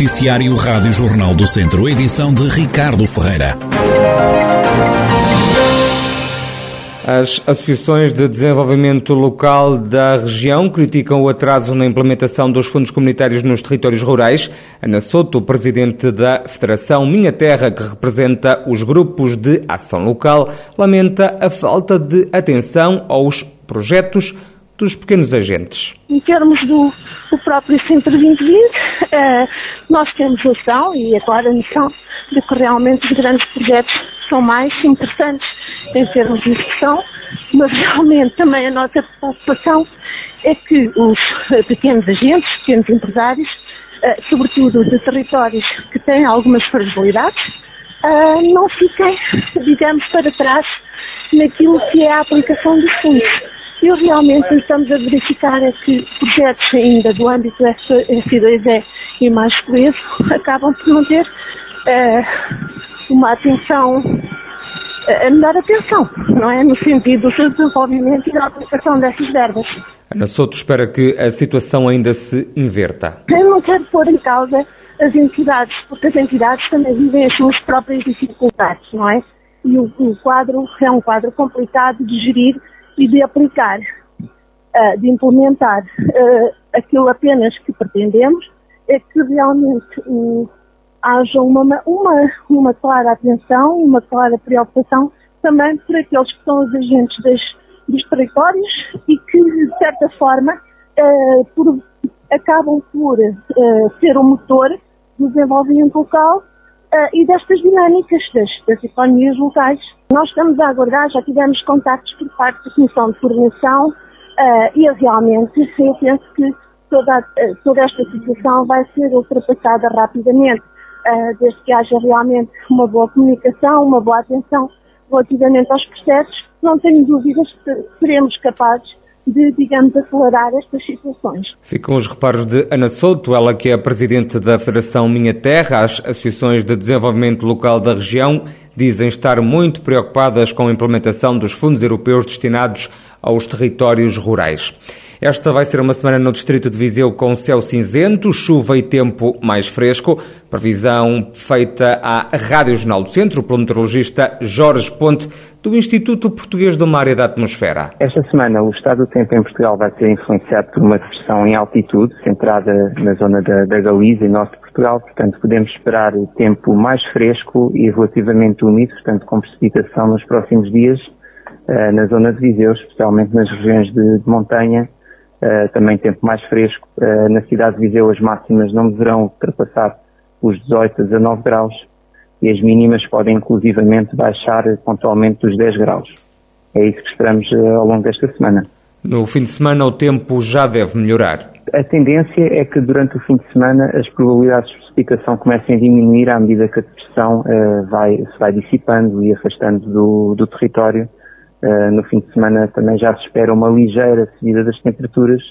Noticiário Rádio Jornal do Centro, edição de Ricardo Ferreira. As associações de desenvolvimento local da região criticam o atraso na implementação dos fundos comunitários nos territórios rurais. Ana Soto, presidente da Federação Minha Terra, que representa os grupos de ação local, lamenta a falta de atenção aos projetos dos pequenos agentes. Em termos do, do próprio Centro 2020, eh, nós temos noção e agora a noção de que realmente os grandes projetos são mais interessantes em termos de execução, mas realmente também a nossa preocupação é que os eh, pequenos agentes, pequenos empresários, eh, sobretudo de territórios que têm algumas fragilidades, eh, não fiquem, digamos, para trás naquilo que é a aplicação dos fundos. E realmente estamos a verificar é que projetos ainda do âmbito S2E e mais coeso acabam por não ter uma atenção a melhor atenção, não é? No sentido do seu desenvolvimento e da aplicação dessas verbas. Ana Soto espera que a situação ainda se inverta. Eu não quero pôr em causa as entidades, porque as entidades também vivem as suas próprias dificuldades, não é? E o, o quadro é um quadro complicado de gerir e de aplicar, uh, de implementar. Uh, aquilo apenas que pretendemos é que realmente o haja uma, uma, uma clara atenção, uma clara preocupação também por aqueles que são os agentes das, dos territórios e que, de certa forma, uh, por, acabam por ser o motor do desenvolvimento local uh, e destas dinâmicas das, das economias locais. Nós estamos a aguardar, já tivemos contactos por parte da Comissão de Coordenação e realmente eu penso que toda, toda esta situação vai ser ultrapassada rapidamente. Desde que haja realmente uma boa comunicação, uma boa atenção relativamente aos processos, não tenho dúvidas que seremos capazes de, digamos, acelerar estas situações. Ficam os reparos de Ana Souto, ela que é presidente da Federação Minha Terra, as associações de desenvolvimento local da região dizem estar muito preocupadas com a implementação dos fundos europeus destinados aos territórios rurais. Esta vai ser uma semana no distrito de Viseu com céu cinzento, chuva e tempo mais fresco. Previsão feita à Rádio Jornal do Centro pelo meteorologista Jorge Ponte, do Instituto Português do Mar e da Atmosfera. Esta semana o estado do tempo em Portugal vai ser influenciado por uma depressão em altitude, centrada na zona da, da Galiza e norte de Portugal. Portanto, podemos esperar tempo mais fresco e relativamente úmido, portanto, com precipitação nos próximos dias, uh, na zona de Viseu, especialmente nas regiões de, de montanha uh, também tempo mais fresco. Uh, na cidade de Viseu as máximas não deverão ultrapassar os 18 a 19 graus e as mínimas podem inclusivamente baixar pontualmente dos 10 graus. É isso que esperamos uh, ao longo desta semana. No fim de semana o tempo já deve melhorar. A tendência é que durante o fim de semana as probabilidades de precipitação comecem a diminuir à medida que a depressão uh, vai, se vai dissipando e afastando do, do território Uh, no fim de semana também já se espera uma ligeira subida das temperaturas,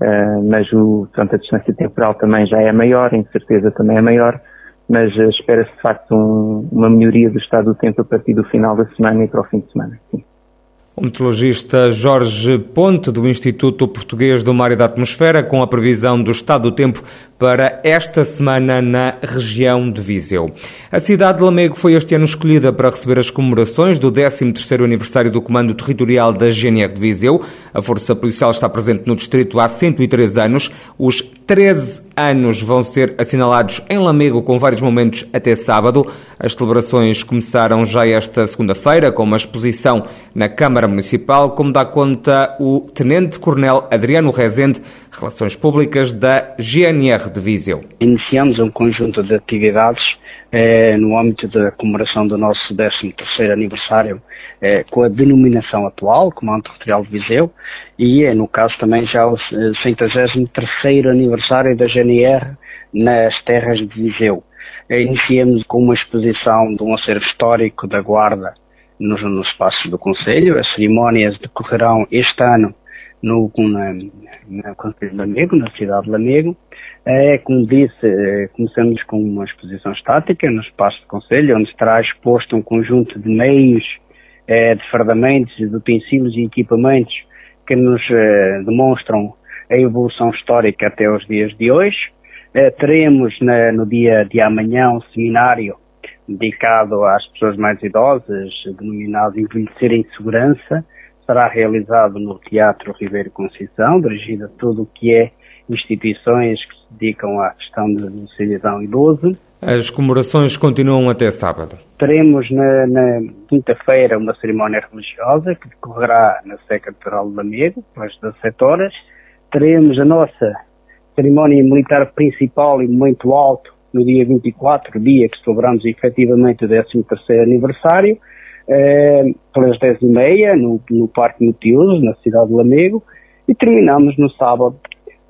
uh, mas o, portanto, a distância temporal também já é maior, em certeza também é maior, mas uh, espera-se de facto um, uma melhoria do estado do tempo a partir do final da semana e para o fim de semana. Sim. O meteorologista Jorge Ponte, do Instituto Português do Mar e da Atmosfera, com a previsão do estado do tempo para esta semana na região de Viseu. A cidade de Lamego foi este ano escolhida para receber as comemorações do 13º aniversário do Comando Territorial da GNR de Viseu. A Força Policial está presente no distrito há 103 anos. Os 13 anos vão ser assinalados em Lamego com vários momentos até sábado. As celebrações começaram já esta segunda-feira com uma exposição na Câmara Municipal, como dá conta o Tenente Coronel Adriano Rezende, Relações Públicas da GNR de Viseu. Iniciamos um conjunto de atividades eh, no âmbito da comemoração do nosso 13º aniversário eh, com a denominação atual, Comando Territorial de Viseu, e é, no caso também já o 133º eh, aniversário da GNR nas terras de Viseu. Eh, iniciamos com uma exposição de um acervo histórico da Guarda nos, nos espaços do Conselho. As cerimónias decorrerão este ano no, na, na Conselho de Lamego, na cidade de Lamego. É, como disse, é, começamos com uma exposição estática no espaço do Conselho, onde estará exposto um conjunto de meios, é, de fardamentos, de utensílios e equipamentos que nos é, demonstram a evolução histórica até os dias de hoje. Eh, teremos na, no dia de amanhã um seminário dedicado às pessoas mais idosas, denominado Envelhecer em Segurança. Será realizado no Teatro Ribeiro Conceição, dirigido a tudo o que é instituições que se dedicam à questão do cidadão idoso. As comemorações continuam até sábado. Teremos na, na quinta-feira uma cerimónia religiosa que decorrerá na Sé Catedral de Lamego, às 17 horas. Teremos a nossa cerimónia militar principal e muito alto no dia 24, dia que celebramos efetivamente o 13º aniversário, eh, pelas 10h30 no, no Parque Multiusos, na cidade de Lamego, e terminamos no sábado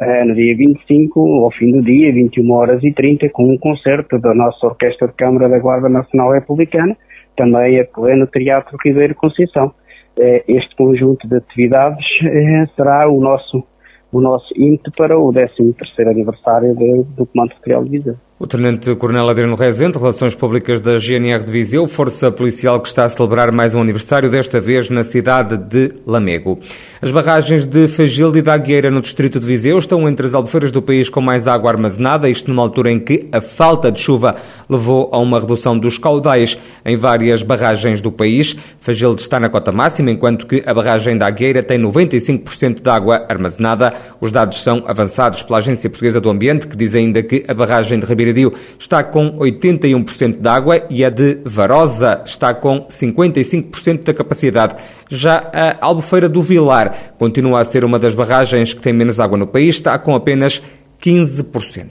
eh, no dia 25, ao fim do dia, 21 horas e 30, com um concerto da nossa Orquestra de Câmara da Guarda Nacional Republicana, também a pleno Teatro Ribeiro Conceição. Eh, este conjunto de atividades eh, será o nosso, o nosso ímpeto para o 13º aniversário do Comando Federal de Viseu. O Tenente-Coronel Adriano Rezende, Relações Públicas da GNR de Viseu, força policial que está a celebrar mais um aniversário, desta vez na cidade de Lamego. As barragens de Fagilde e da Agueira, no distrito de Viseu, estão entre as albufeiras do país com mais água armazenada, isto numa altura em que a falta de chuva levou a uma redução dos caudais em várias barragens do país. Fagilde está na cota máxima, enquanto que a barragem da Agueira tem 95% de água armazenada. Os dados são avançados pela Agência Portuguesa do Ambiente, que diz ainda que a barragem de Ribeira Está com 81% de água e a de Varosa está com 55% da capacidade. Já a Albufeira do Vilar continua a ser uma das barragens que tem menos água no país, está com apenas 15%.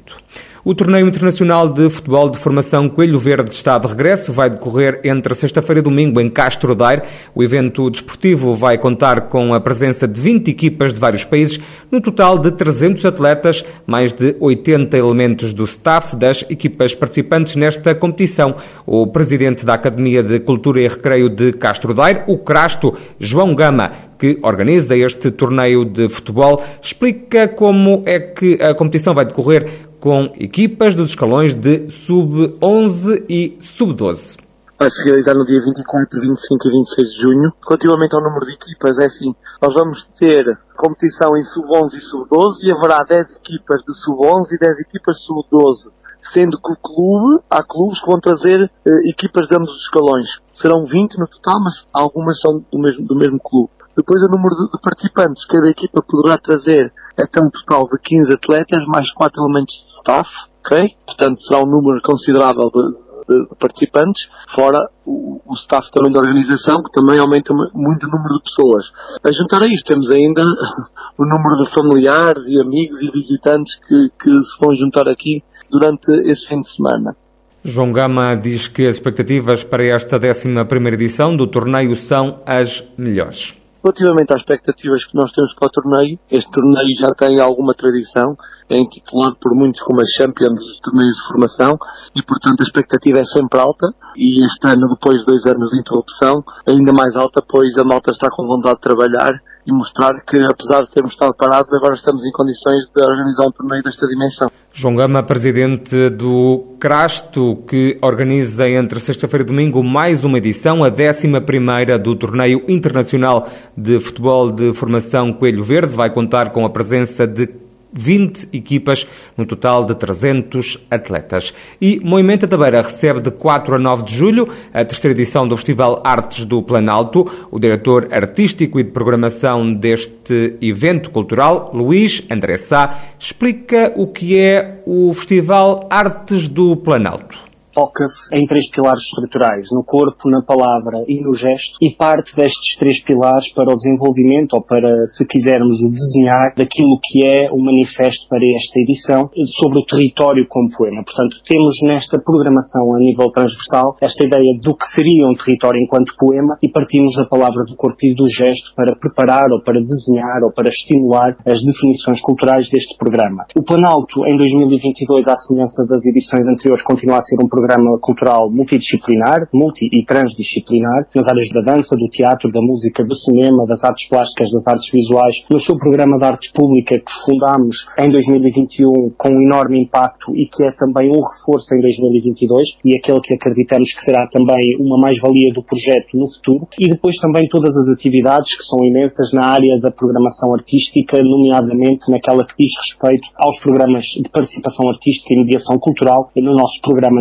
O torneio internacional de futebol de formação Coelho Verde está de regresso, vai decorrer entre sexta-feira e domingo em Castro Daire. O evento desportivo vai contar com a presença de 20 equipas de vários países, no total de 300 atletas, mais de 80 elementos do staff das equipas participantes nesta competição. O presidente da Academia de Cultura e Recreio de Castro Daire, o Crasto, João Gama, que organiza este torneio de futebol, explica como é que a competição vai decorrer com equipas dos escalões de sub-11 e sub-12 vai se realizar no dia 24, 25 e 26 de junho. Relativamente ao número de equipas, é assim, nós vamos ter competição em sub-11 e sub-12 e haverá 10 equipas de sub-11 e 10 equipas de sub-12, sendo que o clube, há clubes que vão trazer eh, equipas de ambos os escalões. Serão 20 no total, mas algumas são do mesmo, do mesmo clube. Depois o número de, participantes, cada equipa poderá trazer até um total de 15 atletas, mais 4 elementos de staff, ok? Portanto, será um número considerável de, de, participantes, fora o, o, staff também da organização, que também aumenta muito o número de pessoas. A juntar a isto, temos ainda o número de familiares e amigos e visitantes que, que se vão juntar aqui durante esse fim de semana. João Gama diz que as expectativas para esta 11 edição do torneio são as melhores. Relativamente às expectativas que nós temos para o torneio, este torneio já tem alguma tradição, é intitulado por muitos como a Champions dos torneios de formação e, portanto, a expectativa é sempre alta e este ano, depois de dois anos de interrupção, ainda mais alta, pois a malta está com vontade de trabalhar e mostrar que, apesar de termos estado parados, agora estamos em condições de organizar um torneio desta dimensão. João Gama, presidente do Crasto, que organiza entre sexta-feira e domingo mais uma edição, a 11 do Torneio Internacional de Futebol de Formação Coelho Verde, vai contar com a presença de 20 equipas, no total de 300 atletas. E Moimenta da Beira recebe de 4 a 9 de julho a terceira edição do Festival Artes do Planalto. O diretor artístico e de programação deste evento cultural, Luís André Sá, explica o que é o Festival Artes do Planalto foca-se em três pilares estruturais, no corpo, na palavra e no gesto, e parte destes três pilares para o desenvolvimento, ou para, se quisermos, o desenhar daquilo que é o manifesto para esta edição sobre o território como poema. Portanto, temos nesta programação a nível transversal esta ideia do que seria um território enquanto poema e partimos da palavra do corpo e do gesto para preparar ou para desenhar ou para estimular as definições culturais deste programa. O Planalto, em 2022, à semelhança das edições anteriores, continua a ser um programa programa cultural multidisciplinar, multi e transdisciplinar, nas áreas da dança, do teatro, da música, do cinema, das artes plásticas, das artes visuais, no seu programa de arte pública que fundámos em 2021 com um enorme impacto e que é também um reforço em 2022 e aquele que acreditamos que será também uma mais-valia do projeto no futuro. E depois também todas as atividades que são imensas na área da programação artística, nomeadamente naquela que diz respeito aos programas de participação artística e mediação cultural no nosso programa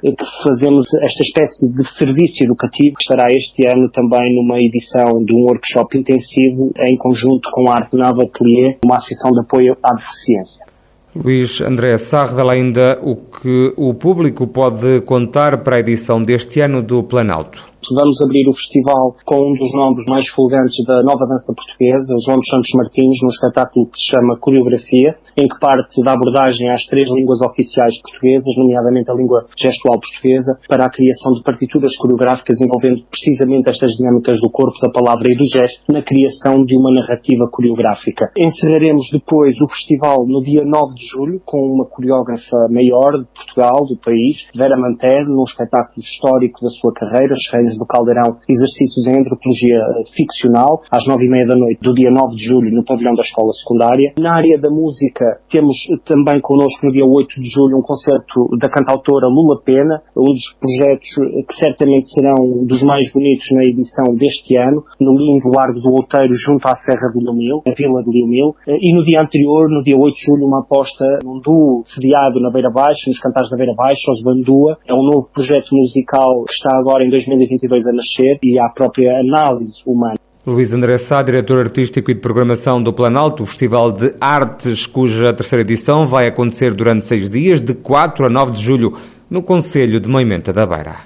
Que fazemos esta espécie de serviço educativo que estará este ano também numa edição de um workshop intensivo em conjunto com a Arte Nova Atelier, uma associação de apoio à deficiência. Luís André Sá revela ainda o que o público pode contar para a edição deste ano do Planalto. Vamos abrir o festival com um dos nomes mais fulgantes da nova dança portuguesa, João dos Santos Martins, num espetáculo que se chama Coreografia, em que parte da abordagem às três línguas oficiais portuguesas, nomeadamente a língua gestual portuguesa, para a criação de partituras coreográficas envolvendo precisamente estas dinâmicas do corpo, da palavra e do gesto, na criação de uma narrativa coreográfica. Encerraremos depois o festival no dia 9 de julho com uma coreógrafa maior de Portugal, do país, Vera Manter, num espetáculo histórico da sua carreira, Os Reis do Caldeirão exercícios em antropologia ficcional, às nove e meia da noite do dia 9 de julho, no pavilhão da escola secundária. Na área da música, temos também connosco no dia 8 de julho um concerto da cantautora Lula Pena, um dos projetos que certamente serão dos mais bonitos na edição deste ano, no lindo Largo do Outeiro, junto à Serra de Liumil, a Vila de Liumil. E no dia anterior, no dia 8 de julho, uma aposta num duo sediado na Beira Baixa, nos Cantares da Beira Baixa, os Bandua. É um novo projeto musical que está agora em 2022 a nascer e à própria análise humana. Luís André Sá, diretor artístico e de programação do Planalto, o Festival de Artes, cuja terceira edição vai acontecer durante seis dias, de 4 a 9 de julho, no Conselho de Moimenta da Beira.